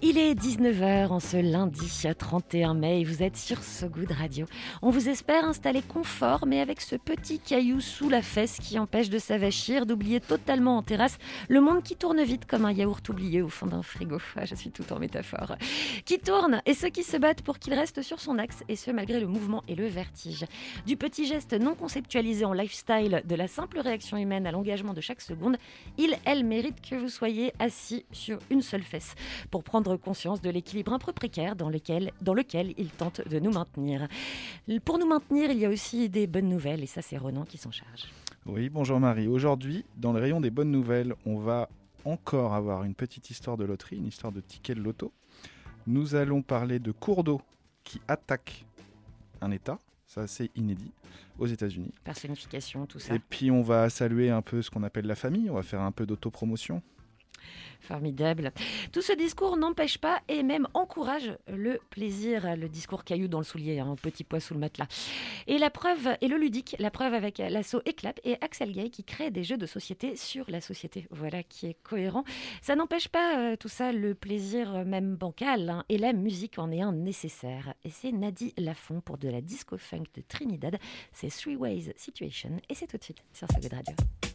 Il est 19h en ce lundi 31 mai et vous êtes sur So Good Radio. On vous espère installé confort mais avec ce petit caillou sous la fesse qui empêche de s'avachir, d'oublier totalement en terrasse le monde qui tourne vite comme un yaourt oublié au fond d'un frigo. Ah, je suis tout en métaphore. Qui tourne et ceux qui se battent pour qu'il reste sur son axe et ce malgré le mouvement et le vertige. Du petit geste non conceptualisé en lifestyle, de la simple réaction humaine à l'engagement de chaque seconde, il, elle mérite que vous soyez assis sur une seule fesse pour prendre conscience de l'équilibre un peu précaire dans lequel, dans lequel il tente de nous maintenir. Pour nous maintenir, il y a aussi des bonnes nouvelles et ça c'est Ronan qui s'en charge. Oui, bonjour Marie. Aujourd'hui, dans le rayon des bonnes nouvelles, on va encore avoir une petite histoire de loterie, une histoire de ticket de loto. Nous allons parler de cours d'eau qui attaquent un État, ça c'est inédit, aux États-Unis. Personnification, tout ça. Et puis on va saluer un peu ce qu'on appelle la famille, on va faire un peu d'autopromotion. Formidable. Tout ce discours n'empêche pas et même encourage le plaisir, le discours caillou dans le soulier, un petit poids sous le matelas. Et la preuve, et le ludique, la preuve avec l'assaut Éclap et Axel Gay qui crée des jeux de société sur la société. Voilà qui est cohérent. Ça n'empêche pas euh, tout ça le plaisir euh, même bancal hein, et la musique en est un nécessaire. Et c'est Nadie Lafont pour de la disco funk de Trinidad. C'est Three Ways Situation et c'est tout de suite sur Good Radio.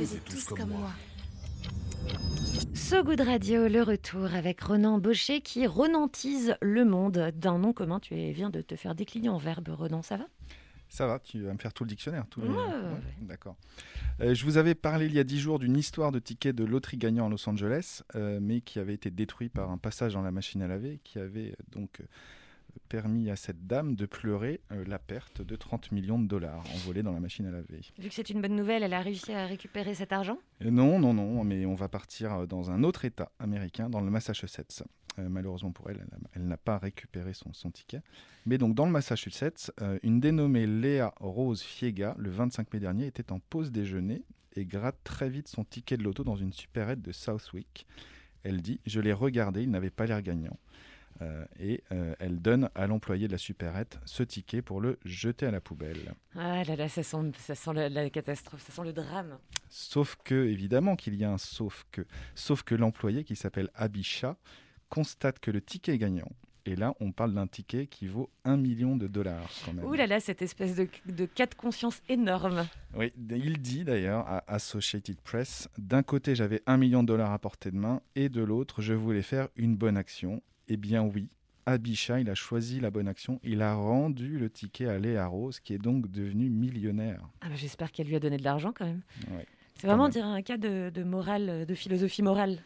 Faisiez tous comme moi. So Good Radio, le retour avec Renan Baucher qui renantise le monde d'un nom commun. Tu viens de te faire décliner en verbe, Renan, ça va? Ça va, tu vas me faire tout le dictionnaire. Tout le- Ouais, ouais, ouais. D'accord. Euh, je vous avais parlé il y a dix jours d'une histoire de ticket de loterie gagnant à Los Angeles, euh, mais qui avait été détruit par un passage dans la machine à laver, qui avait donc permis à cette dame de pleurer euh, la perte de 30 millions de dollars envolés dans la machine à laver. Vu que c'est une bonne nouvelle, elle a réussi à récupérer cet argent? Euh, Non, non, non, mais on va partir euh, dans un autre État américain, dans le Massachusetts. Euh, malheureusement pour elle, elle, n'a pas récupéré son, son ticket. Mais donc dans le Massachusetts, une dénommée Léa Rose Fiega, le 25 mai dernier, était en pause déjeuner et gratte très vite son ticket de loto dans une supérette de Southwick. Elle dit Je l'ai regardé, il n'avait pas l'air gagnant. Euh, et euh, elle donne à l'employé de la supérette ce ticket pour le jeter à la poubelle. Ah là là, ça sent, ça sent la, la catastrophe, ça sent le drame. Sauf que, évidemment qu'il y a un sauf que. Sauf que l'employé qui s'appelle Abisha constate que le ticket est gagnant. Et là, on parle d'un ticket qui vaut 1 million de dollars quand même. Ouh là là, cette espèce de, de cas de conscience énorme. Oui, il dit d'ailleurs à Associated Press, d'un côté j'avais 1 million de dollars à portée de main et de l'autre je voulais faire une bonne action. Eh bien oui, Abisha, il a choisi la bonne action. Il a rendu le ticket à Léa Rose, qui est donc devenue millionnaire. Ah bah, J'espère qu'elle lui a donné de l'argent quand même. Ouais. C'est vraiment même. dire un cas de, de morale, de philosophie morale.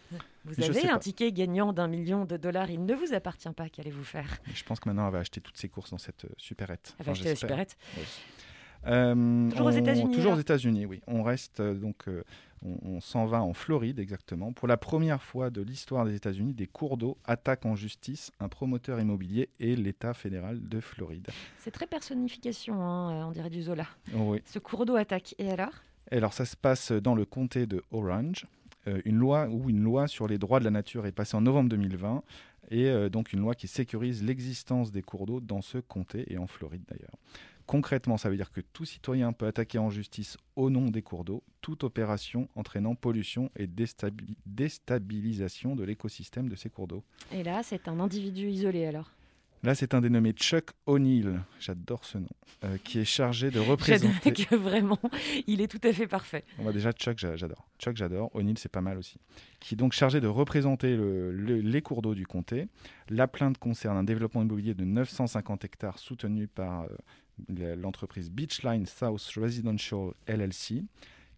Vous avez un pas. ticket gagnant d'un million de dollars, il ne vous appartient pas. Qu'allez-vous faire? Et je pense que maintenant elle va acheter toutes ses courses dans cette euh, supérette. Elle va Enfin, acheter la supérette. Euh, Toujours aux États-Unis, Toujours là aux États-Unis, oui. On reste euh, donc, euh, on, on s'en va en Floride exactement. Pour la première fois de l'histoire des États-Unis, des cours d'eau attaquent en justice un promoteur immobilier et l'État fédéral de Floride. C'est très personnification, hein, euh, on dirait du Zola. Oh, oui. Ce cours d'eau attaque. Et alors? Et alors ça se passe dans le comté de Orange. Euh, une loi où une loi sur les droits de la nature est passée en novembre 2020 et euh, donc une loi qui sécurise l'existence des cours d'eau dans ce comté et en Floride d'ailleurs. Concrètement, ça veut dire que tout citoyen peut attaquer en justice au nom des cours d'eau toute opération entraînant pollution et déstabi- déstabilisation de l'écosystème de ces cours d'eau. Et là, c'est un individu isolé alors. Là, c'est un dénommé Chuck O'Neill, j'adore ce nom, euh, qui est chargé de représenter... que vraiment, il est tout à fait parfait. On va déjà Chuck, j'a- j'adore. Chuck, j'adore. O'Neill, c'est pas mal aussi. Qui est donc chargé de représenter le- le- les cours d'eau du comté. La plainte concerne un développement immobilier de 950 hectares soutenu par euh, l'entreprise Beachline South Residential LLC,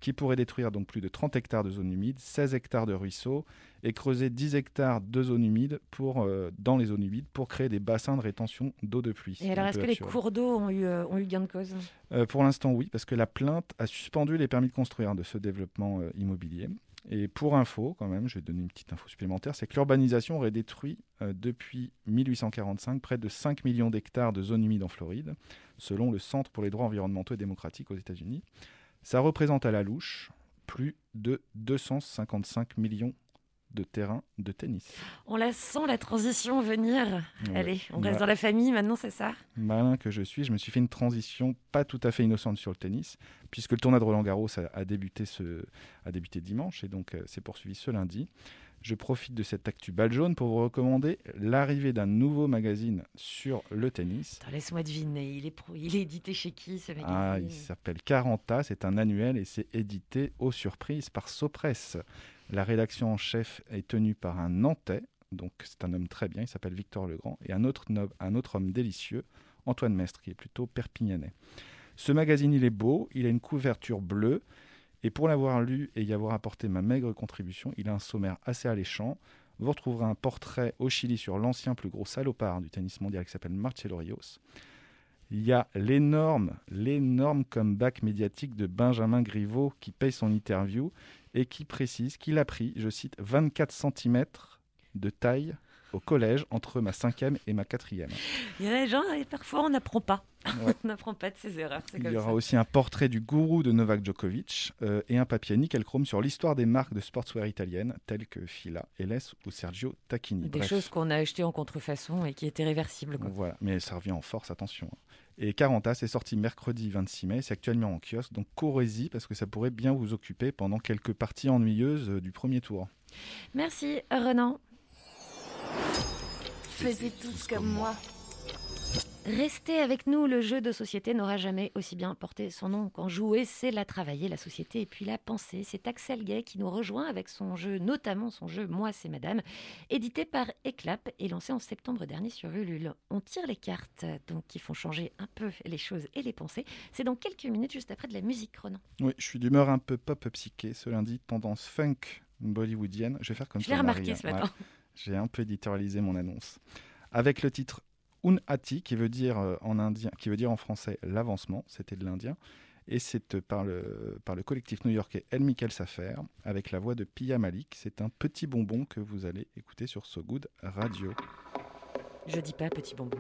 qui pourrait détruire donc plus de 30 hectares de zones humides, 16 hectares de ruisseaux et creuser 10 hectares de zones humides pour, euh, dans les zones humides pour créer des bassins de rétention d'eau de pluie. Et alors, est-ce peu que les cours d'eau ont eu, euh, ont eu gain de cause? Euh, pour l'instant, oui, parce que la plainte a suspendu les permis de construire de ce développement euh, immobilier. Et pour info, quand même, je vais donner une petite info supplémentaire, c'est que l'urbanisation aurait détruit euh, depuis 1845 près de 5 millions d'hectares de zones humides en Floride, selon le Centre pour les droits environnementaux et démocratiques aux États-Unis. Ça représente à la louche plus de 255 millions de terrains de tennis. On la sent la transition venir. Ouais. Allez, on Bah, reste dans la famille maintenant, c'est ça? Malin que je suis, je me suis fait une transition pas tout à fait innocente sur le tennis, puisque le tournoi de Roland Garros a, a débuté, ce, a débuté dimanche et donc euh, s'est poursuivi ce lundi. Je profite de cette actu balle jaune pour vous recommander l'arrivée d'un nouveau magazine sur le tennis. Laisse-moi deviner, il est, pro- il est édité chez qui ce magazine? Ah, il s'appelle 40A, c'est un annuel et c'est édité aux surprises par Sopress. La rédaction en chef est tenue par un Nantais, donc c'est un homme très bien, il s'appelle Victor Legrand, et un autre, homme délicieux, Antoine Mestre, qui est plutôt perpignanais. Ce magazine, il est beau, il a une couverture bleue, et pour l'avoir lu et y avoir apporté ma maigre contribution, il a un sommaire assez alléchant. Vous retrouverez un portrait au Chili sur l'ancien plus gros salopard du tennis mondial qui s'appelle Marcelo Rios. Il y a l'énorme, l'énorme comeback médiatique de Benjamin Griveaux qui paye son interview et qui précise qu'il a pris, je cite, 24 cm de taille au collège entre ma cinquième et ma quatrième. Il y a des gens, et parfois on n'apprend pas. Ouais. on n'apprend pas de ses erreurs. Il comme y aura ça. aussi un portrait du gourou de Novak Djokovic euh, et un papier nickel chrome sur l'histoire des marques de sportswear italiennes telles que Fila, Elles ou Sergio Tacchini. Des Bref. choses qu'on a achetées en contrefaçon et qui étaient réversibles. quoi. Voilà, mais ça revient en force, attention. Et 40A, c'est sorti mercredi 26 mai, c'est actuellement en kiosque, donc courez-y parce que ça pourrait bien vous occuper pendant quelques parties ennuyeuses euh, du premier tour. Merci Renan. Faisiez tous comme moi. Restez avec nous, le jeu de société n'aura jamais aussi bien porté son nom qu'en jouer, c'est la travailler, la société et puis la pensée. C'est Axel Gay qui nous rejoint avec son jeu, notamment son jeu Moi c'est Madame, édité par Eclap et lancé en septembre dernier sur Ulule. On tire les cartes donc qui font changer un peu les choses et les pensées. C'est dans quelques minutes juste après de la musique, Ronan. Oui, je suis d'humeur un peu pop psyché ce lundi, tendance funk bollywoodienne. Je vais faire comme Je l'ai remarqué Marie, ce hein. matin. Ouais. J'ai un peu éditorialisé mon annonce. Avec le titre Unhati, qui veut dire euh, en qui veut dire en français l'avancement, c'était de l'indien. Et c'est euh, par le, par le collectif new-yorkais El Michael Safer, avec la voix de Pia Malik. C'est un petit bonbon que vous allez écouter sur So Good Radio. Je dis pas petit bonbon.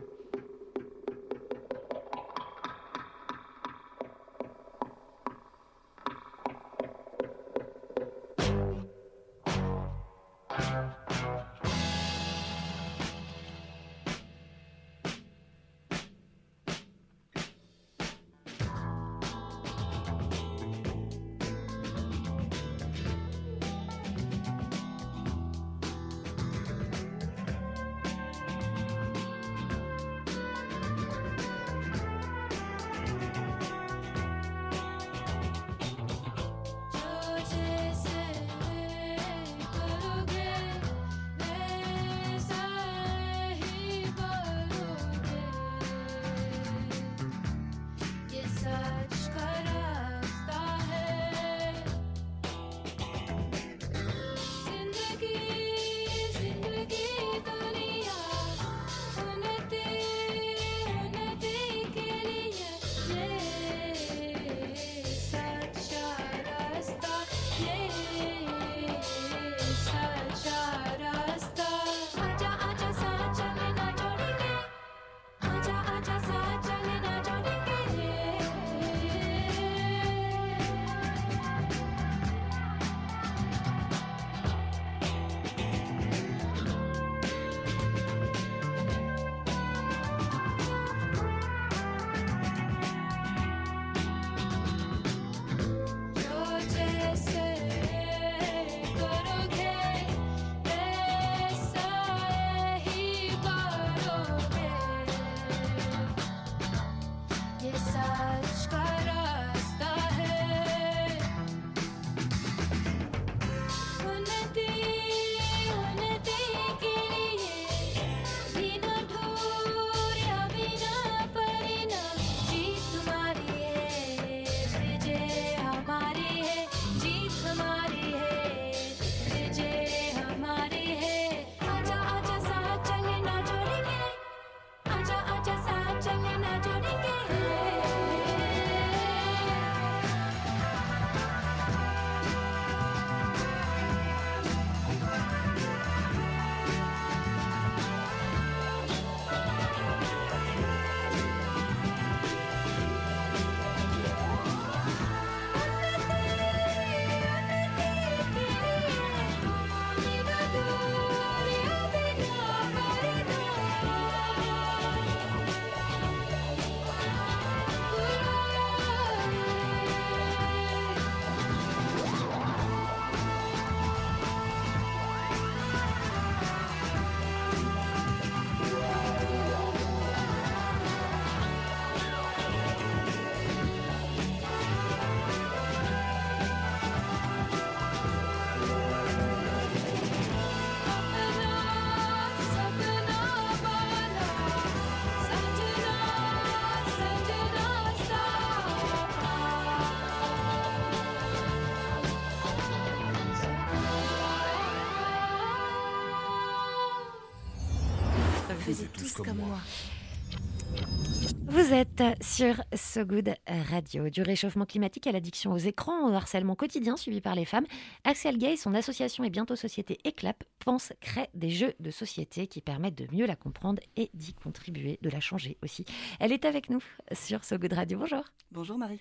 Êtes sur So Good Radio. Du réchauffement climatique à l'addiction aux écrans, au harcèlement quotidien subi par les femmes, Axel Gay, son association et bientôt société Eclap, pense, crée des jeux de société qui permettent de mieux la comprendre et d'y contribuer, de la changer aussi. Elle est avec nous sur So Good Radio. Bonjour. Bonjour Marie.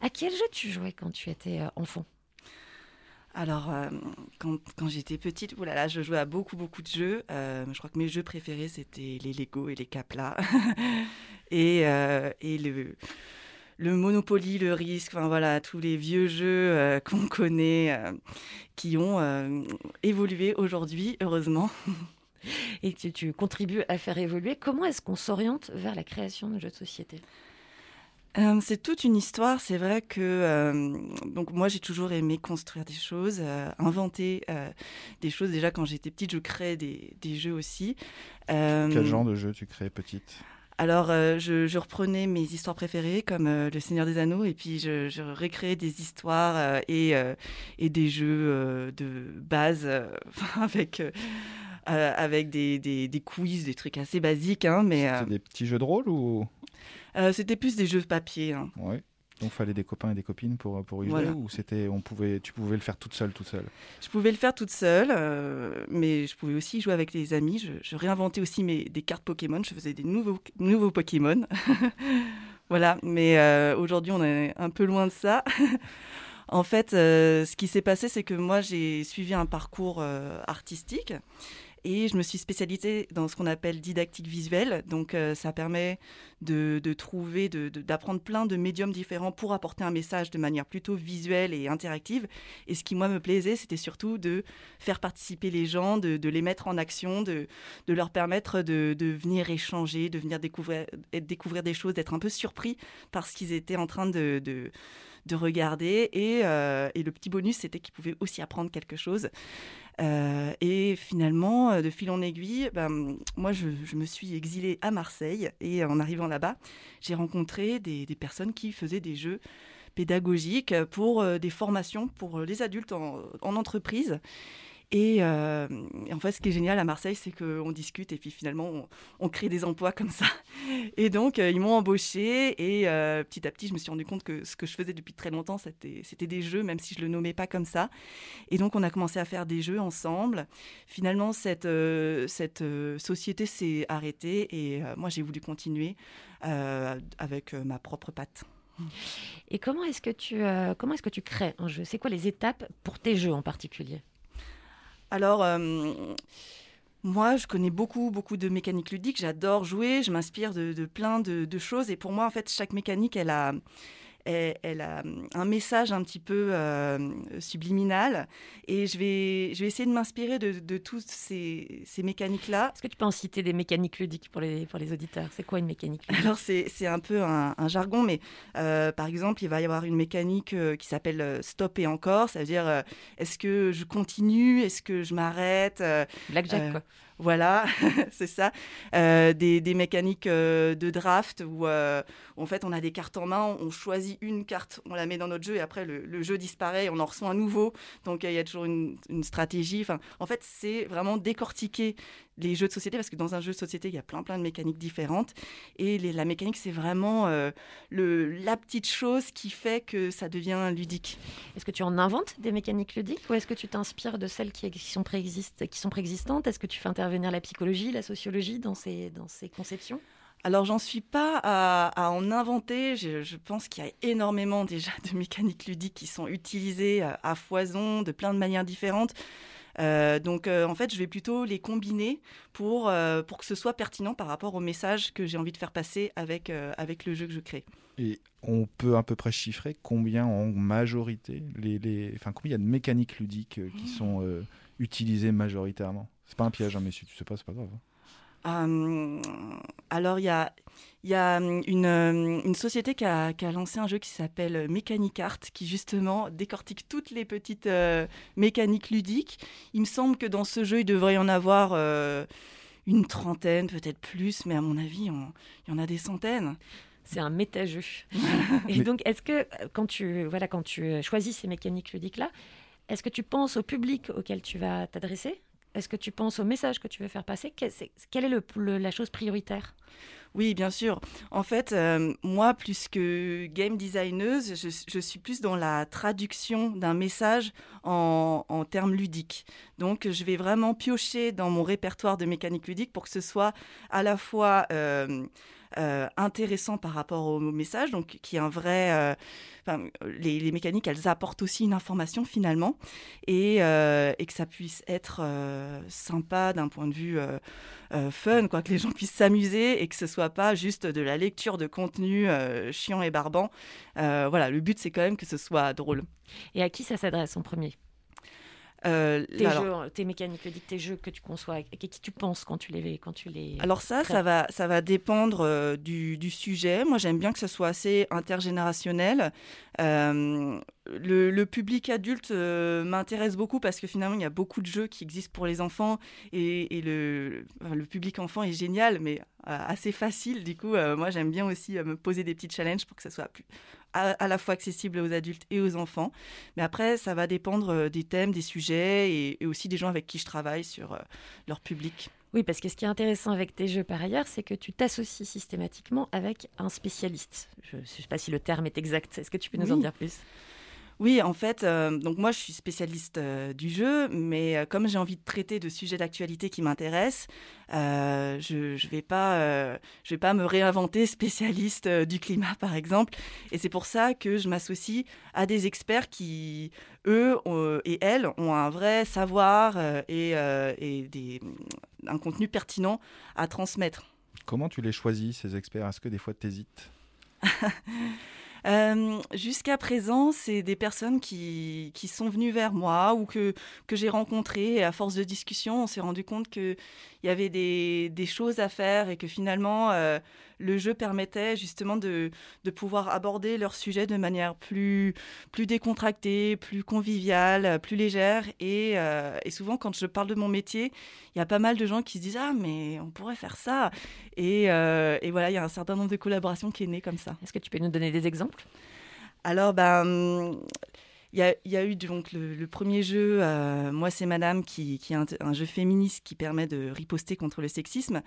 À quel jeu tu jouais quand tu étais euh, enfant? Alors, euh, quand, j'étais petite, oulala, je jouais à beaucoup, beaucoup de jeux. Euh, je crois que mes jeux préférés, c'était les Lego et les Capla. et, euh, le, Monopoly, le Risque, enfin voilà, tous les vieux jeux qu'on connaît, qui ont évolué aujourd'hui, heureusement. Et tu, tu contribues à faire évoluer. Comment est-ce qu'on s'oriente vers la création de jeux de société? Euh, c'est toute une histoire. C'est vrai que euh, donc moi j'ai toujours aimé construire des choses, euh, inventer des choses. Déjà quand j'étais petite, je créais des, des jeux aussi. Quel genre de jeu tu crées petite? Alors je, je reprenais mes histoires préférées comme Le Seigneur des Anneaux et puis je, je récréais des histoires et, et des jeux de base avec avec des, des, des quiz, des trucs assez basiques, hein, mais des petits jeux de rôle ou? Euh, c'était plus des jeux de papier. hein. Ouais. Donc fallait des copains et des copines pour pour y jouer Voilà. ou c'était on pouvait tu pouvais le faire toute seule toute seule? Je pouvais le faire toute seule, euh, mais je pouvais aussi jouer avec des amis. Je, je réinventais aussi mes, des cartes Pokémon. Je faisais des nouveaux, nouveaux Pokémon. voilà, mais euh, aujourd'hui, on est un peu loin de ça. en fait, euh, ce qui s'est passé, c'est que moi, j'ai suivi un parcours euh, artistique. Et je me suis spécialisée dans ce qu'on appelle didactique visuelle. Donc, euh, ça permet de, trouver, d'apprendre plein de médiums différents pour apporter un message de manière plutôt visuelle et interactive. Et ce qui, moi, me plaisait, c'était surtout de faire participer les gens, de, les mettre en action, de, leur permettre de, venir échanger, de venir découvrir, des choses, d'être un peu surpris par ce qu'ils étaient en train de, de, de regarder. Euh, et le petit bonus, c'était qu'ils pouvaient aussi apprendre quelque chose. Euh, et finalement, euh, de fil en aiguille, ben, moi, je, me suis exilée à Marseille. Et en arrivant là-bas, j'ai rencontré des, personnes qui faisaient des jeux pédagogiques pour euh, des formations pour les adultes en entreprise. Et, euh, et en fait, ce qui est génial à Marseille, c'est qu'on discute et puis finalement, on, crée des emplois comme ça. Et donc, euh, ils m'ont embauché et euh, petit à petit, je me suis rendu compte que ce que je faisais depuis très longtemps, c'était des jeux, même si je le nommais pas comme ça. Et donc, on a commencé à faire des jeux ensemble. Finalement, cette, cette société s'est arrêtée et moi, j'ai voulu continuer avec ma propre patte. Et comment est-ce que tu comment est-ce que tu crées un jeu? C'est quoi les étapes pour tes jeux en particulier? Alors, euh, moi, je connais beaucoup, beaucoup de mécaniques ludiques. J'adore jouer. Je m'inspire de, plein de choses. Et pour moi, en fait, chaque mécanique, elle a, elle, elle a un message un petit peu euh, subliminal. Et je vais, je vais essayer de m'inspirer de, de toutes ces, ces mécaniques-là. Est-ce que tu peux en citer des mécaniques ludiques pour les, pour les auditeurs? C'est quoi une mécanique ludique? Alors, c'est c'est un peu un, un jargon, mais euh, par exemple, il va y avoir une mécanique euh, qui s'appelle stop et encore. Ça veut dire, euh, est-ce que je continue? Est-ce que je m'arrête? Blackjack, quoi. Voilà, c'est ça. Euh, des, mécaniques euh, de draft où, euh, en fait on a des cartes en main, on choisit une carte, on la met dans notre jeu et après le, jeu disparaît, on en reçoit un nouveau. Donc il y a toujours une, une stratégie. Enfin, en fait, c'est vraiment décortiquer les jeux de société parce que dans un jeu de société il y a plein plein de mécaniques différentes et les- la mécanique c'est vraiment euh, le, la petite chose qui fait que ça devient ludique. Est-ce que tu en inventes des mécaniques ludiques ou est-ce que tu t'inspires de celles qui, qui sont, qui sont préexistantes? Est-ce que tu fais intervenir la psychologie, la sociologie dans ces, dans ces conceptions? Alors, j'en suis pas à, à en inventer. Je, je pense qu'il y a énormément déjà de mécaniques ludiques qui sont utilisées à, à foison, de plein de manières différentes. Euh, donc, euh, en fait, je vais plutôt les combiner pour, euh, pour que ce soit pertinent par rapport au message que j'ai envie de faire passer avec, avec le jeu que je crée. Et on peut à peu près chiffrer combien en majorité les, les... enfin combien il y a de mécaniques ludiques qui sont euh, utilisées majoritairement? C'est pas un piège, hein, mais si tu sais pas, c'est pas grave. hein. Euh, alors, il y a, il y a hum, une, euh, une société qui a, qui a lancé un jeu qui s'appelle Mechanic Art, qui justement décortique toutes les petites euh, mécaniques ludiques. Il me semble que dans ce jeu, il devrait y en avoir euh, une trentaine, peut-être plus, mais à mon avis, on- il y en a des centaines. C'est un méta-jeu. Et Mais- donc, est-ce que euh, quand tu, voilà, quand tu euh, choisis ces mécaniques ludiques-là, est-ce que tu penses au public auquel tu vas t'adresser? Est-ce que tu penses au message que tu veux faire passer? Quelle est la chose prioritaire? Oui, bien sûr. En fait, euh, moi, plus que game designeuse, je, suis plus dans la traduction d'un message en, en termes ludiques. Donc, je vais vraiment piocher dans mon répertoire de mécanique ludique pour que ce soit à la fois euh, euh, intéressant par rapport au message, donc qui est un vrai. euh, les, mécaniques, elles apportent aussi une information finalement, et, euh, et que ça puisse être sympa d'un point de vue fun, quoi, que les gens puissent s'amuser et que ce soit pas juste de la lecture de contenu chiant et barbant. Voilà, le but c'est quand même que ce soit drôle. Et à qui ça s'adresse en premier? Euh, tes, alors- jeux, tes mécaniques ludiques, tes jeux que tu conçois, et qui tu penses quand tu les, quand tu les... Alors ça, ça va, ça va dépendre euh, du, du sujet. Moi, j'aime bien que ce soit assez intergénérationnel. Euh, le, le public adulte m'intéresse beaucoup parce que finalement, il y a beaucoup de jeux qui existent pour les enfants et, et le, le public enfant est génial, mais assez facile. Du coup, moi, j'aime bien aussi me poser des petits challenges pour que ce soit plus, à, à la fois accessible aux adultes et aux enfants. Mais après, ça va dépendre euh, des thèmes, des sujets et, et aussi des gens avec qui je travaille sur euh, leur public. Oui, parce que ce qui est intéressant avec tes jeux par ailleurs, c'est que tu t'associes systématiquement avec un spécialiste. Je ne sais pas si le terme est exact. Est-ce que tu peux nous en dire plus? Oui, en fait, euh, donc moi je suis spécialiste euh, du jeu, mais euh, comme j'ai envie de traiter de sujets d'actualité qui m'intéressent, je je vais pas je vais pas me réinventer spécialiste du climat par exemple. Et c'est pour ça que je m'associe à des experts qui eux ont- et elles ont un vrai savoir et, et des, un contenu pertinent à transmettre. Comment tu les choisis, ces experts? Est-ce que des fois tu hésites Euh, Jusqu'à présent, c'est des personnes qui, qui sont venues vers moi ou que, que j'ai rencontrées. Et à force de discussion, on s'est rendu compte qu'il y avait des, des choses à faire et que finalement, euh, le jeu permettait justement de, de pouvoir aborder leur sujet de manière plus, plus décontractée, plus conviviale, plus légère. Et, euh, et souvent, quand je parle de mon métier, il y a pas mal de gens qui se disent Ah, mais on pourrait faire ça. Et, euh, et voilà, il y a un certain nombre de collaborations qui est né comme ça. Est-ce que tu peux nous donner des exemples? Alors, ben, il y a, il y a eu donc le, premier jeu, euh, Moi c'est Madame, qui, est un, jeu féministe qui permet de riposter contre le sexisme,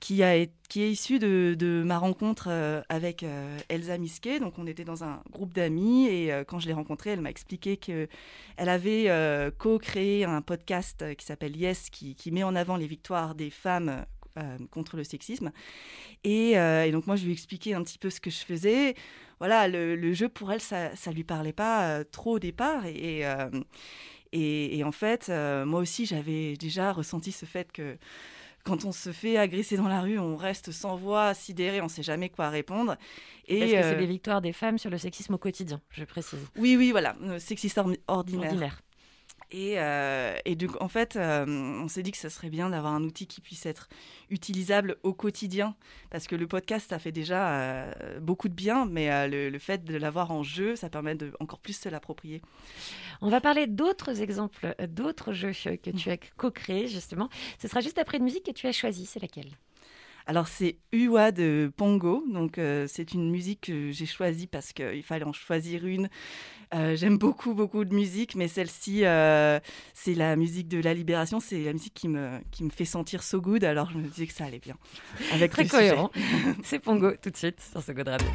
qui, a, qui est issu de, ma rencontre euh, avec euh, Elsa Misquet. Donc, on était dans un groupe d'amis et quand je l'ai rencontrée, elle m'a expliqué qu'elle avait co-créé un podcast qui s'appelle Yes, qui met en avant les victoires des femmes euh, contre le sexisme. Et, euh, et donc, moi, je lui ai expliqué un petit peu ce que je faisais voilà, le, le jeu pour elle, ça, ça lui parlait pas euh, trop au départ. Et, et, et en fait, moi aussi, j'avais déjà ressenti ce fait que quand on se fait agresser dans la rue, on reste sans voix, sidéré, on sait jamais quoi répondre. Et Parce que c'est des victoires des femmes sur le sexisme au quotidien, je précise. oui, oui, voilà, ordinaire. Ordinaire. Et, euh, donc, en fait, euh, on s'est dit que ça serait bien d'avoir un outil qui puisse être utilisable au quotidien, parce que le podcast, ça fait déjà euh, beaucoup de bien, mais le, le fait de l'avoir en jeu, ça permet de encore plus se l'approprier. On va parler d'autres exemples, d'autres jeux que tu as co-créés, justement. Ce sera juste après une musique que tu as choisie. C'est laquelle? Alors c'est Uwa de Pongo, donc euh, c'est une musique que j'ai choisie parce qu'il fallait en choisir une. Euh, J'aime beaucoup beaucoup de musique, mais celle-ci euh, c'est la musique de la libération, c'est la musique qui me qui me fait sentir so good. Alors je me disais que ça allait bien avec Très cohérent. C'est Pongo tout de suite sur ce God Radio.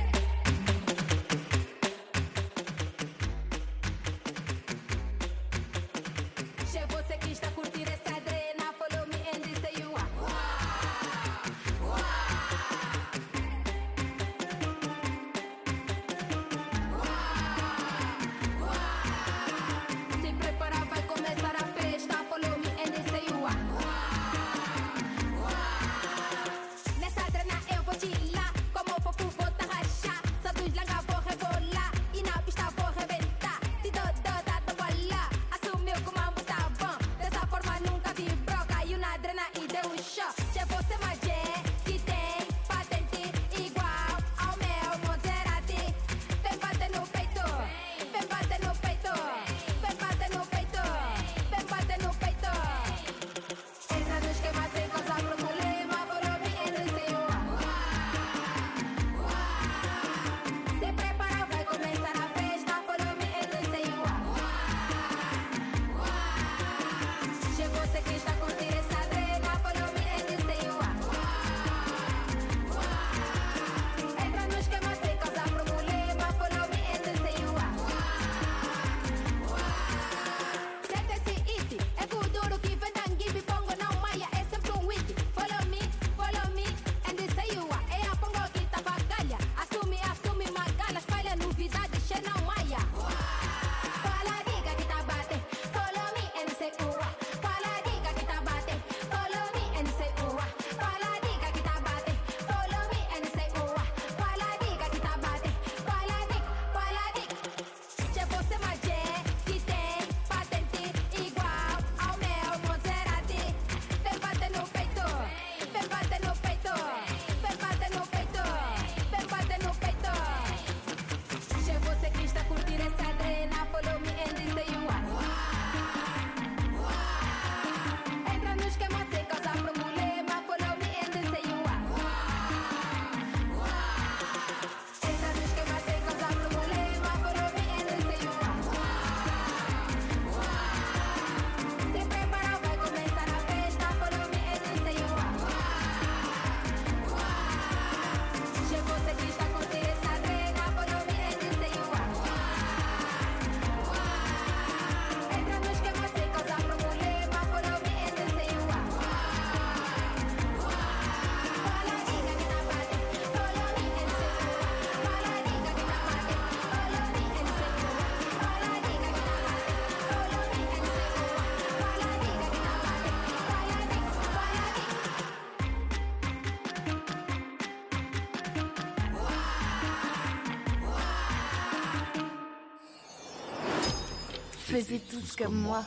Faisiez tous comme moi.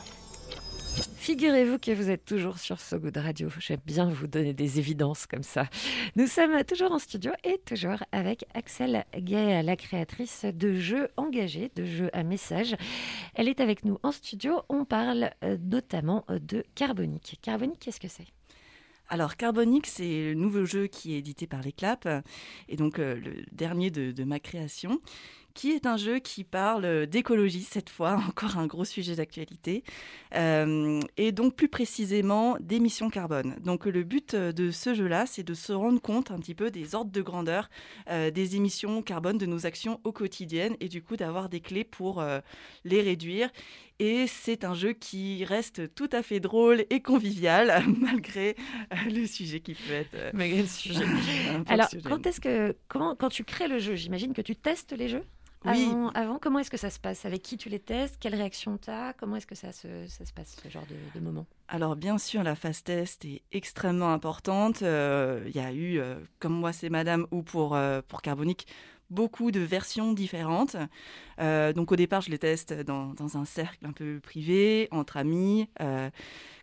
Figurez-vous que vous êtes toujours sur So Good Radio. J'aime bien vous donner des évidences comme ça. Nous sommes toujours en studio et toujours avec Axel Gay, la créatrice de jeux engagés, de jeux à message. Elle est avec nous en studio. On parle euh, notamment euh, de Carbonique. Carbonique, qu'est-ce que c'est? Alors, Carbonique, c'est le nouveau jeu qui est édité par les Claps, et donc euh, le dernier de, de ma création, qui est un jeu qui parle d'écologie cette fois, encore un gros sujet d'actualité, euh, et donc plus précisément d'émissions carbone. Donc le but de ce jeu-là, c'est de se rendre compte un petit peu des ordres de grandeur euh, des émissions carbone de nos actions au quotidien, et du coup d'avoir des clés pour euh, les réduire. Et c'est un jeu qui reste tout à fait drôle et convivial, malgré euh, le sujet qui peut être... euh, Malgré le sujet. Alors, quand est-ce que, comment, quand tu crées le jeu, j'imagine que tu testes les jeux? Oui. avant, avant, comment est-ce que ça se passe? Avec qui tu les testes? Quelle réaction tu as Comment est-ce que ça se, ça se passe, ce genre de, de moment? Alors bien sûr, la phase test est extrêmement importante. Euh, Il y a eu, euh, comme moi c'est Madame ou pour, euh, pour Carbonique, beaucoup de versions différentes. Euh, donc au départ, je les teste dans, dans un cercle un peu privé, entre amis.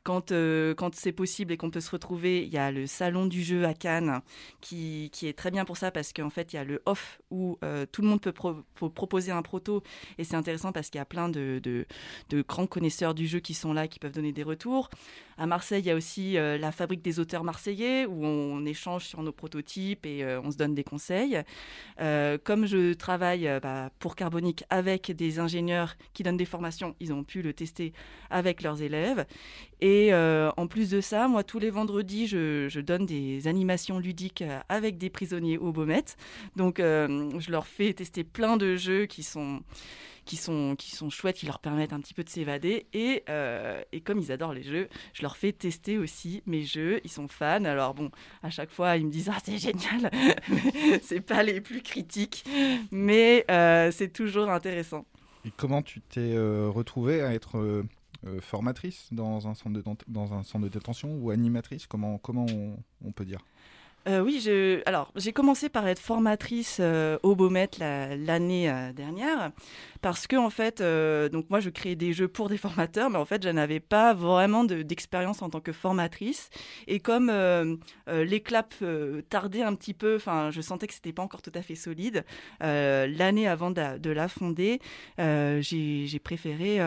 Quand euh, quand c'est possible et qu'on peut se retrouver, il y a le salon du jeu à Cannes qui, qui est très bien pour ça parce qu'en fait, il y a le off où euh, tout le monde peut, pro- peut proposer un proto et c'est intéressant parce qu'il y a plein de, de, grands connaisseurs du jeu qui sont là, qui peuvent donner des retours. À Marseille, il y a aussi euh, la fabrique des auteurs marseillais où on échange sur nos prototypes et on se donne des conseils. Comme je travaille bah, pour Carbonique avec des ingénieurs qui donnent des formations, ils ont pu le tester avec leurs élèves. Euh, en plus de ça, moi, tous les vendredis, je, donne des animations ludiques euh, avec des prisonniers au Baumette. Donc, euh, je leur fais tester plein de jeux qui sont qui sont, qui sont chouettes, qui leur permettent un petit peu de s'évader. Et, et comme ils adorent les jeux, je leur fais tester aussi mes jeux. Ils sont fans. Alors bon, à chaque fois, ils me disent Ah, c'est génial C'est pas les plus critiques, mais c'est toujours intéressant. Et comment tu t'es retrouvée à être euh, formatrice dans un, centre de, dans un centre de détention ou animatrice Comment, comment on peut dire? Euh, oui, alors j'ai commencé par être formatrice euh, au Baumette la- l'année euh, dernière parce que en fait, donc moi je créais des jeux pour des formateurs, mais en fait je n'avais pas vraiment de- d'expérience en tant que formatrice. Et comme les claps tardaient un petit peu, enfin je sentais que c'était pas encore tout à fait solide. l'année avant de, de la fonder, j'ai préféré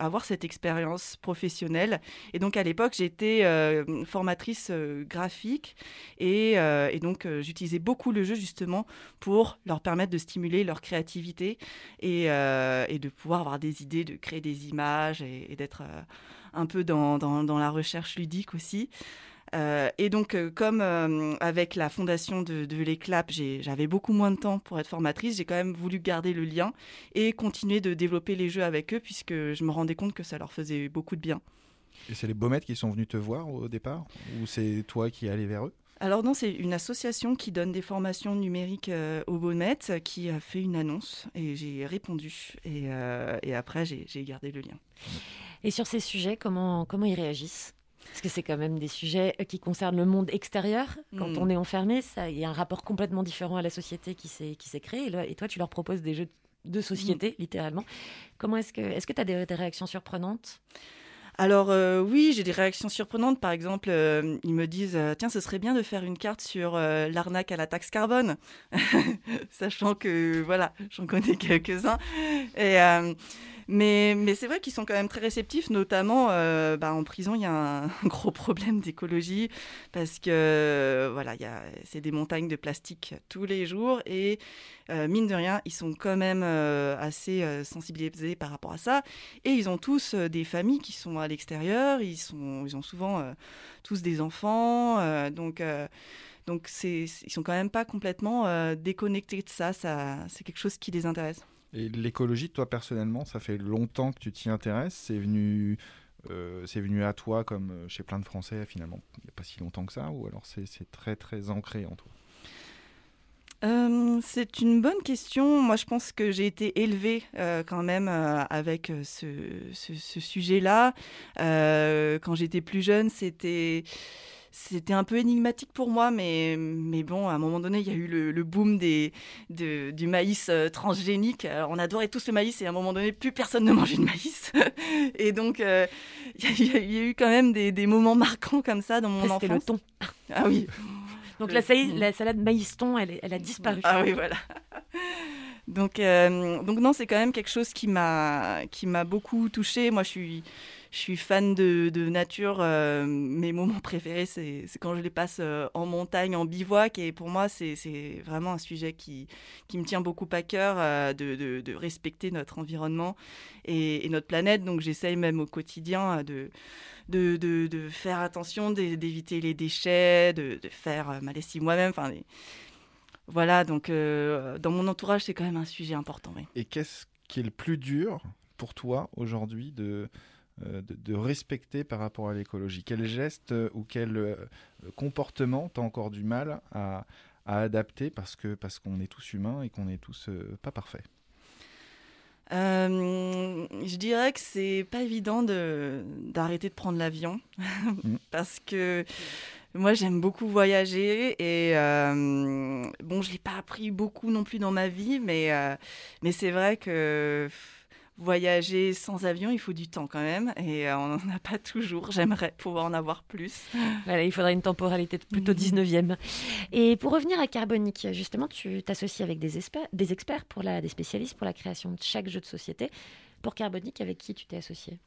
avoir cette expérience professionnelle. Et donc à l'époque j'étais formatrice graphique. Et, euh, et donc, euh, j'utilisais beaucoup le jeu justement pour leur permettre de stimuler leur créativité et, euh, de pouvoir avoir des idées, de créer des images et, d'être un peu dans, la recherche ludique aussi. Et donc, comme avec la fondation de, de j'avais beaucoup moins de temps pour être formatrice, j'ai quand même voulu garder le lien et continuer de développer les jeux avec eux puisque je me rendais compte que ça leur faisait beaucoup de bien. Et c'est les Baumettes qui sont venus te voir au départ Ou c'est toi qui allé vers eux? Alors non, c'est une association qui donne des formations numériques euh, au Bonnet qui a fait une annonce et j'ai répondu. Et, euh, et après, j'ai gardé le lien. Et sur ces sujets, comment, comment ils réagissent? Parce que c'est quand même des sujets euh, qui concernent le monde extérieur. Quand Mm. on est enfermé, ça- il y a un rapport complètement différent à la société qui s'est créé. Et, là- et toi, tu leur proposes des jeux de société, littéralement. Comment est-ce que tu as des, des réactions surprenantes? Alors euh, oui, j'ai des réactions surprenantes. Par exemple, euh, ils me disent euh, tiens, ce serait bien de faire une carte sur l'arnaque à la taxe carbone, sachant que voilà, j'en connais quelques-uns. Et mais c'est vrai qu'ils sont quand même très réceptifs, notamment euh, bah, en prison, il y a un gros problème d'écologie parce que voilà, c'est des montagnes de plastique tous les jours et euh, mine de rien, ils sont quand même euh, assez sensibilisés par rapport à ça. Et ils ont tous des familles qui sont à l'extérieur. Ils, ont souvent tous des enfants. donc, donc ils sont quand même pas complètement déconnectés de ça. C'est quelque chose qui les intéresse. Et l'écologie, toi personnellement, ça fait longtemps que tu t'y intéresses. C'est venu, euh, c'est venu à toi comme euh, chez plein de Français finalement. Il n'y a pas si longtemps que ça, ou alors c'est très très ancré en toi? Euh, c'est une bonne question. Moi, je pense que j'ai été élevée quand même avec ce, sujet-là. Quand j'étais plus jeune, c'était c'était un peu énigmatique pour moi, mais, mais bon, à un moment donné, il y a eu le, le boom des, de- du maïs euh, transgénique. Alors, on adorait tous le maïs et à un moment donné, plus personne ne mangeait de maïs. et donc, euh, il y, a- il y eu quand même des, des moments marquants comme ça dans mon Après, C'était le enfance. thon. Ah oui. Donc la, salade maïs-thon, elle, a disparu. Ah oui, voilà. Donc, euh, donc non, c'est quand même quelque chose qui m'a qui m'a beaucoup touchée. Moi, je suis je suis fan de, nature. euh, mes moments préférés, c'est quand je les passe euh, en montagne, en bivouac. Et pour moi, c'est vraiment un sujet qui me tient beaucoup à cœur euh, de, respecter notre environnement et, notre planète. Donc, j'essaye même au quotidien de faire attention, d'é- d'éviter les déchets, de, faire ma lessive moi-même. Voilà, donc dans mon entourage, c'est quand même un sujet important. Et qu'est-ce qui est le plus dur pour toi aujourd'hui de, de, de respecter par rapport à l'écologie. Quel geste euh, ou quel euh, comportement t'as encore du mal à, à adapter parce que parce qu'on est tous humains et qu'on n'est tous euh, pas parfaits? Euh, je dirais que c'est pas évident de d'arrêter de prendre l'avion. Parce que moi j'aime beaucoup voyager et euh, bon je l'ai pas appris beaucoup non plus dans ma vie mais euh, mais c'est vrai que voyager sans avion il faut du temps quand même et euh, on n'en a pas toujours j'aimerais pouvoir en avoir plus Voilà, il faudrait une temporalité de plutôt 19e. Et pour revenir à Carbonique, justement, tu t'associes avec des, experts, des experts, pour la, des spécialistes pour la création de chaque jeu de société. Pour Carbonique, avec qui tu t'es associé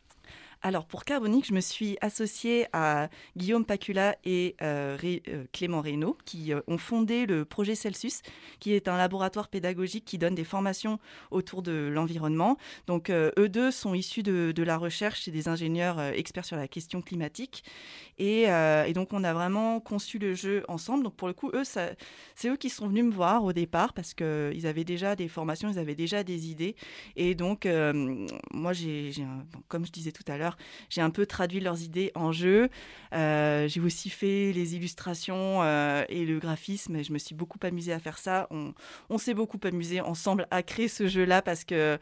Alors pour Carbonique, je me suis associée à Guillaume Pacula et euh, euh, Clément Reynaud qui euh, ont fondé le projet Celsius, qui est un laboratoire pédagogique qui donne des formations autour de l'environnement. Donc eux deux sont issus de, la recherche et des ingénieurs experts sur la question climatique. Et, donc on a vraiment conçu le jeu ensemble. Donc pour le coup, eux, c'est eux qui sont venus me voir au départ parce qu'ils avaient déjà des formations, ils avaient déjà des idées. Et donc moi, comme je disais tout à l'heure, j'ai un peu traduit leurs idées en jeu. Euh, j'ai aussi fait les illustrations euh, et le graphisme. Et je me suis beaucoup amusée à faire ça. On, on s'est beaucoup amusé ensemble à créer ce jeu-là parce que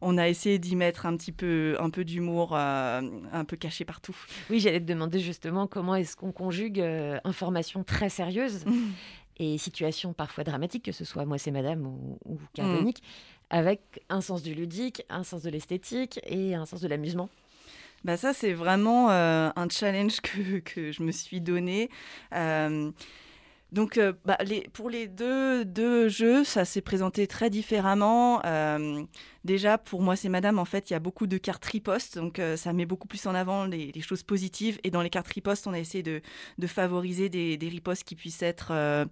on a essayé d'y mettre un petit peu, un peu d'humour, euh, un peu caché partout. Oui, j'allais te demander justement comment est-ce qu'on conjugue information très sérieuse et situation parfois dramatique, que ce soit Moi c'est Madame ou, ou Carbonique, avec un sens du ludique, un sens de l'esthétique et un sens de l'amusement. Bah ça, c'est vraiment euh, un challenge que, que je me suis donné. Euh, donc, euh, bah, pour les deux, jeux, ça s'est présenté très différemment. Euh, déjà, pour moi, c'est Madame, en fait, il y a beaucoup de cartes ripostes, donc euh, ça met beaucoup plus en avant les, choses positives. Et dans les cartes ripostes, on a essayé de, favoriser des, des ripostes qui puissent être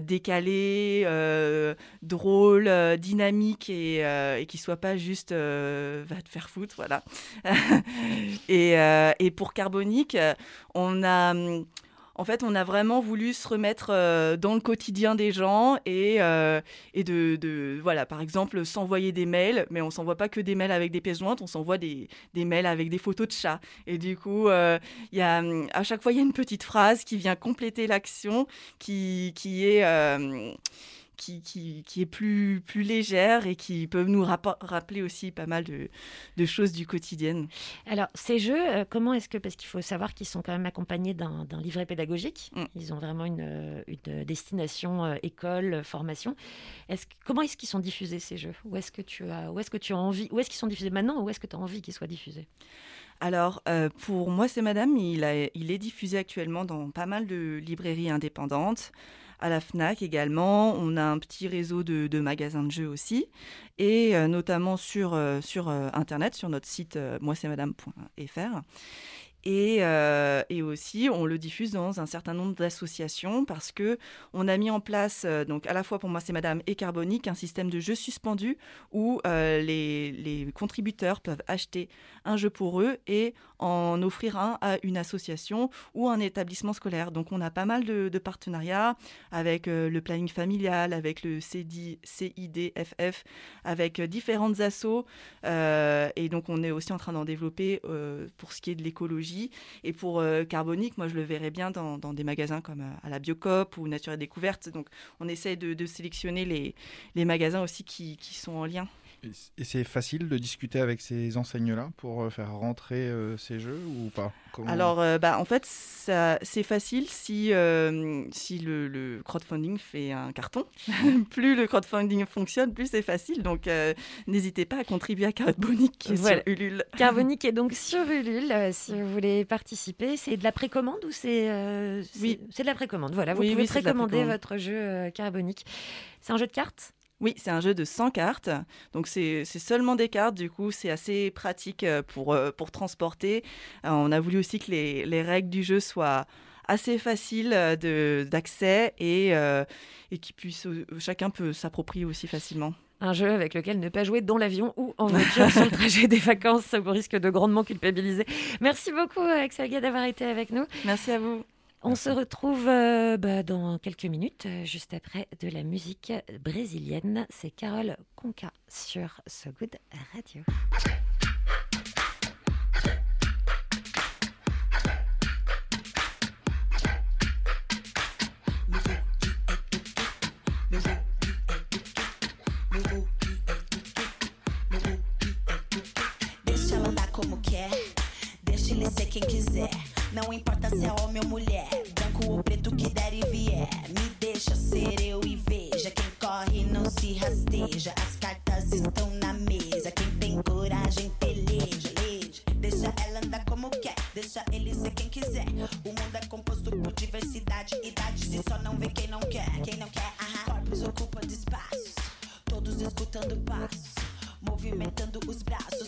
décalées, drôles, dynamiques et, qui soient pas juste va te faire foutre, voilà. et, et pour Carbonique, on a. En fait, on a vraiment voulu se remettre euh, dans le quotidien des gens et, euh, de, voilà, par exemple, s'envoyer des mails, mais on s'envoie pas que des mails avec des pièces jointes, on s'envoie des, mails avec des photos de chats. Et du coup, euh, y a, hum, à chaque fois, il y a une petite phrase qui vient compléter l'action, qui, qui est euh, qui, qui, qui est plus, plus légère et qui peut nous rappeler aussi pas mal de, de choses du quotidien. Alors, ces jeux, euh, comment est-ce que, parce qu'il faut savoir qu'ils sont quand même accompagnés d'un livret pédagogique, Mm. ils ont vraiment une, une destination euh, école, formation. Est-ce que- comment est-ce qu'ils sont diffusés ces jeux? Où est-ce que tu as, où est-ce que tu as envie Où est-ce qu'ils sont diffusés maintenant Où est-ce que tu as envie qu'ils soient diffusés? Alors, euh, pour moi, c'est Madame, il, a- il est diffusé actuellement dans pas mal de librairies indépendantes. À la FNAC également, on a un petit réseau de, magasins de jeux aussi, et euh, notamment sur, euh, sur euh, Internet, sur notre site euh, moicestmadame.fr. Et, euh, et aussi, on le diffuse dans un certain nombre d'associations parce que on a mis en place, euh, donc à la fois pour moi c'est Madame et Carbonique, un système de jeux suspendus où euh, les, contributeurs peuvent acheter un jeu pour eux et en offrir un à une association ou un établissement scolaire. Donc on a pas mal de, partenariats avec le planning familial, avec le CD, CIDFF, avec différentes assos. Et donc on est aussi en train d'en développer pour ce qui est de l'écologie. Et pour euh, Carbonique, moi je le verrais bien dans, des magasins comme euh, à la Biocop ou Nature et Découverte. Donc on essaye de, sélectionner les, magasins aussi qui sont en lien. Et c'est facile de discuter avec ces enseignes-là pour euh, faire rentrer euh, ces jeux ou pas? Comment- Alors, euh, bah, en fait, c'est facile si, euh, si le, le crowdfunding fait un carton. plus le crowdfunding fonctionne, plus c'est facile. Donc, euh, n'hésitez pas à contribuer à Carotte Bonique qui est Voilà. sur Ulule. Carbonique est donc sur Ulule. euh, si vous voulez participer, c'est de la précommande ou c'est euh, Oui. c'est de la précommande? Voilà, vous Oui, pouvez oui, précommander précommande. votre jeu euh, Carbonique. C'est un jeu de cartes? Oui, c'est un jeu de 100 cartes. Donc, c'est seulement des cartes. Du coup, c'est assez pratique euh, pour, euh, pour transporter. Euh, on a voulu aussi que les, les règles du jeu soient assez faciles d'accès et, euh, et qui puisse, chacun peut s'approprier aussi facilement. Un jeu avec lequel ne pas jouer dans l'avion ou en voiture sur le trajet des vacances, ça vous risque de grandement culpabiliser. Merci beaucoup, Axel d'avoir été avec nous. Merci à vous. On se retrouve euh, bah, dans quelques minutes, euh, juste après de la musique brésilienne. C'est Carole Conca sur So Good Radio. Deixa ela andar como quer, deixa ele ser quem quiser. Não importa se é homem ou mulher, branco ou preto que der e vier. Me deixa ser eu e veja. Quem corre não se rasteja. As cartas estão na mesa. Quem tem coragem peleja. leja. Deixa ela andar como quer, deixa ele ser quem quiser. O mundo é composto por diversidade, idades e só não vê quem não quer. Quem não quer, aham. corpos ocupando espaços, todos escutando passos. Movimentando os braços,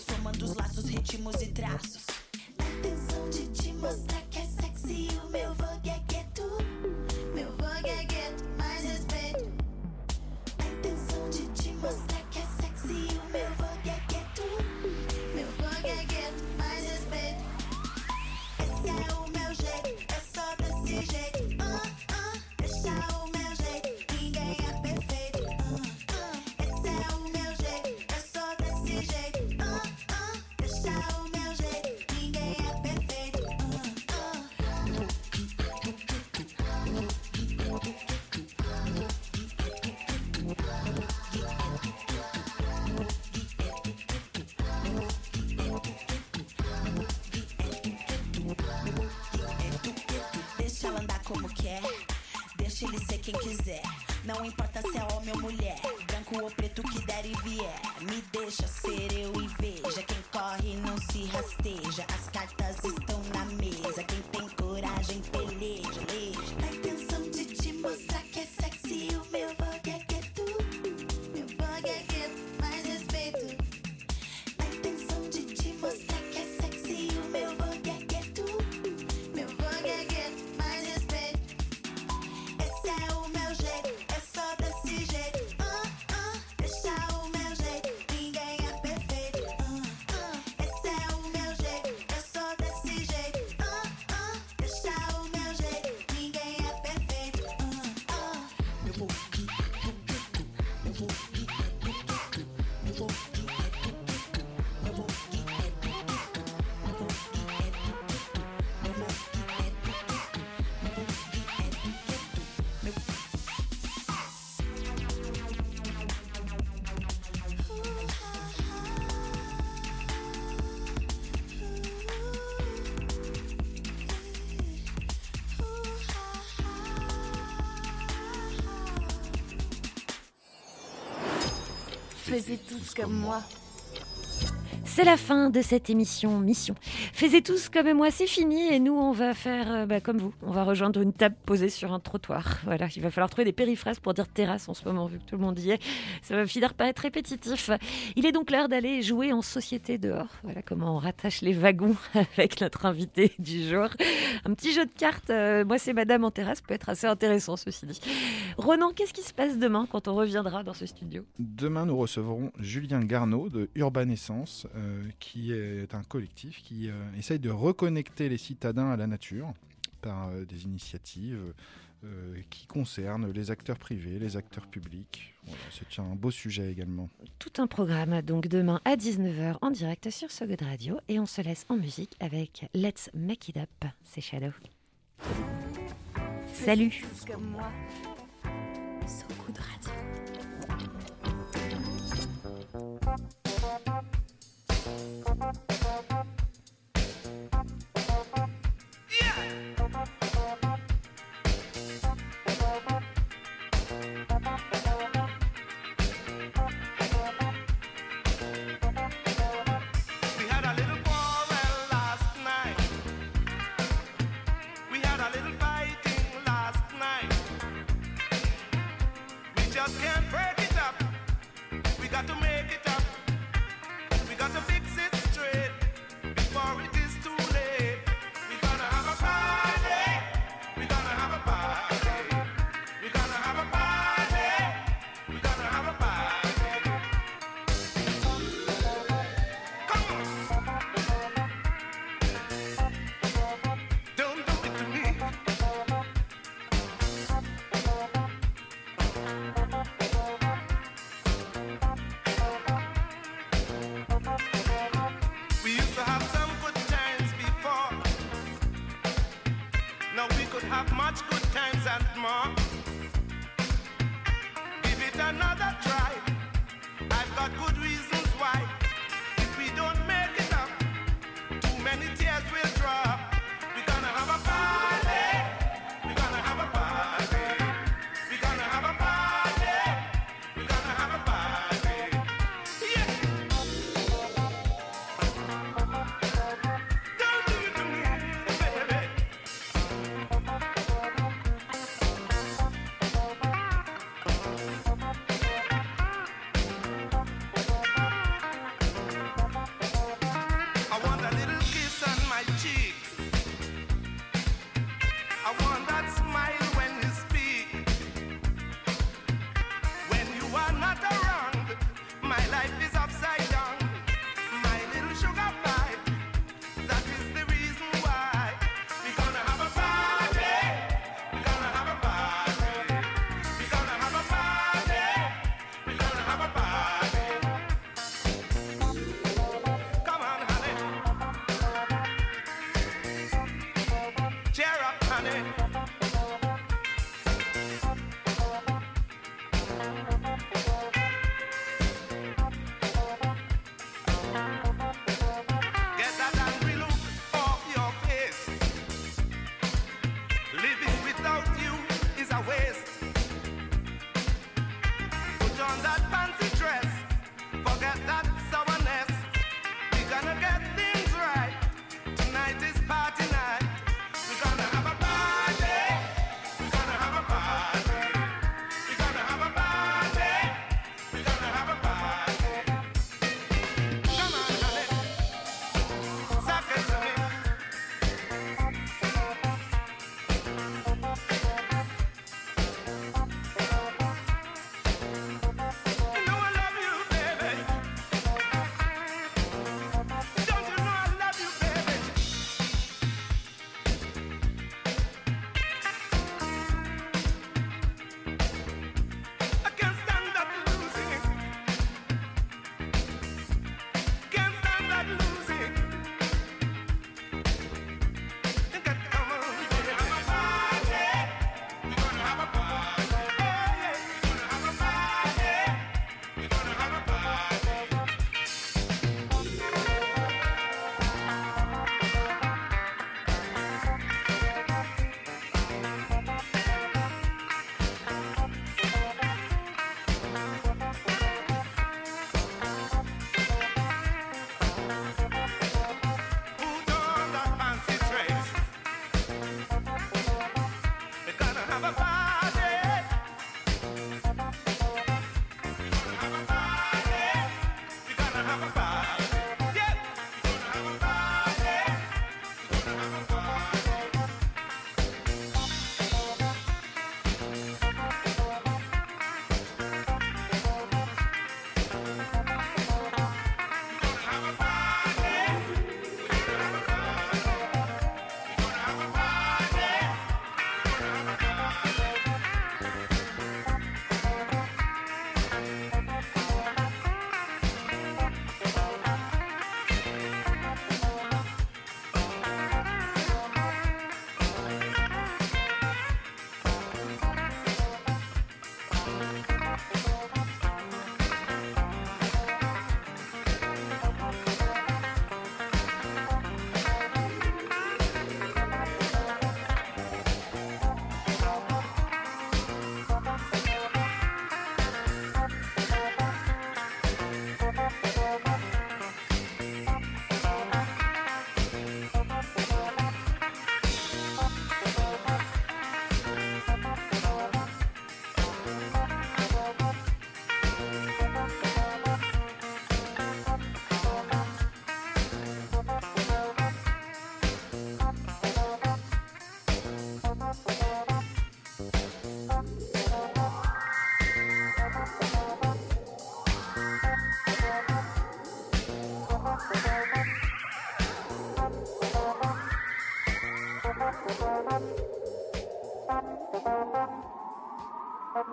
como quer, deixa ele ser quem quiser. Não importa se é homem ou mulher, branco ou preto que der e vier. Me deixa ser eu e veja. Quem corre não se rasteja. As cartas Faisez tous comme moi. C'est la fin de cette émission Mission. Faisez tous comme moi, c'est fini et nous on va faire euh, bah, comme vous. On va rejoindre une table posée sur un trottoir. Voilà, il va falloir trouver des périphrases pour dire terrasse en ce moment vu que tout le monde y est. Ça va finir par être répétitif. Il est donc l'heure d'aller jouer en société dehors. Voilà comment on rattache les wagons avec notre invité du jour. Un petit jeu de cartes. euh, moi c'est Madame en terrasse peut être assez intéressant ceci dit. Ronan, qu'est-ce qui se passe demain quand on reviendra dans ce studio? Demain, nous recevrons Julien Garneau de Urbanescence, euh, qui est un collectif qui euh, essaye de reconnecter les citadins à la nature par euh, des initiatives qui concernent les acteurs privés, les acteurs publics. Voilà, C'est un beau sujet également. tout un programme donc demain à 19h en direct sur So Good Radio et on se laisse en musique avec Let's Make It Up, c'est Shadow. Salut sous coup radio.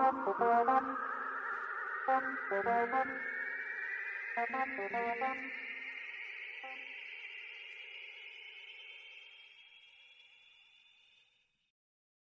Thank you.